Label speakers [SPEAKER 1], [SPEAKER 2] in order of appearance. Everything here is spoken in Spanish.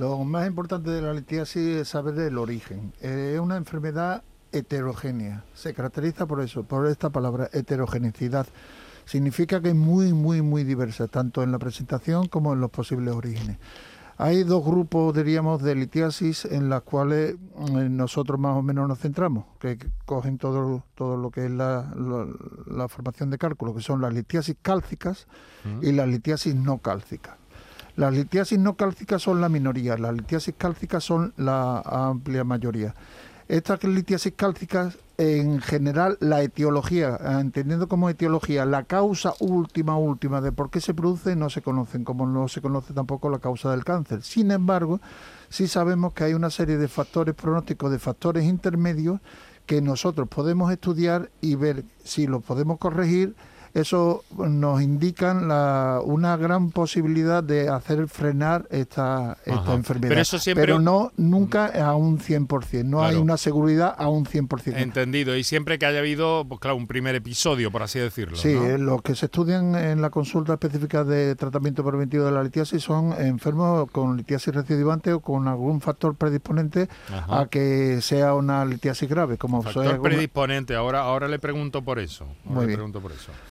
[SPEAKER 1] Lo más importante de la litiasis es saber el origen. Eh, es una enfermedad heterogénea. Se caracteriza por eso, por esta palabra, heterogenicidad. Significa que es muy, muy, muy diversa, tanto en la presentación como en los posibles orígenes. Hay dos grupos, diríamos, de litiasis en las cuales eh, nosotros más o menos nos centramos, que cogen todo, todo lo que es la, formación de cálculo, que son las litiasis cálcicas y las litiasis no cálcicas. Las litiasis no cálcicas son la minoría, las litiasis cálcicas son la amplia mayoría. Estas litiasis cálcicas, en general, la etiología, entendiendo como etiología, la causa última, última de por qué se produce, no se conocen, como no se conoce tampoco la causa del cáncer. Sin embargo, sí sabemos que hay una serie de factores pronósticos, de factores intermedios, que nosotros podemos estudiar y ver si los podemos corregir eso nos indican la, una gran posibilidad de hacer frenar esta, esta enfermedad. Pero, no nunca a un 100%, no hay una seguridad a un 100%.
[SPEAKER 2] Entendido, y siempre que haya habido, pues claro, un primer episodio, por así decirlo.
[SPEAKER 1] Sí, eh, los que se estudian en la consulta específica de tratamiento preventivo de la litiasis son enfermos con litiasis recidivante o con algún factor predisponente a que sea una litiasis grave. Como
[SPEAKER 2] factor predisponente, ahora, ahora le pregunto por eso. Muy le pregunto por eso.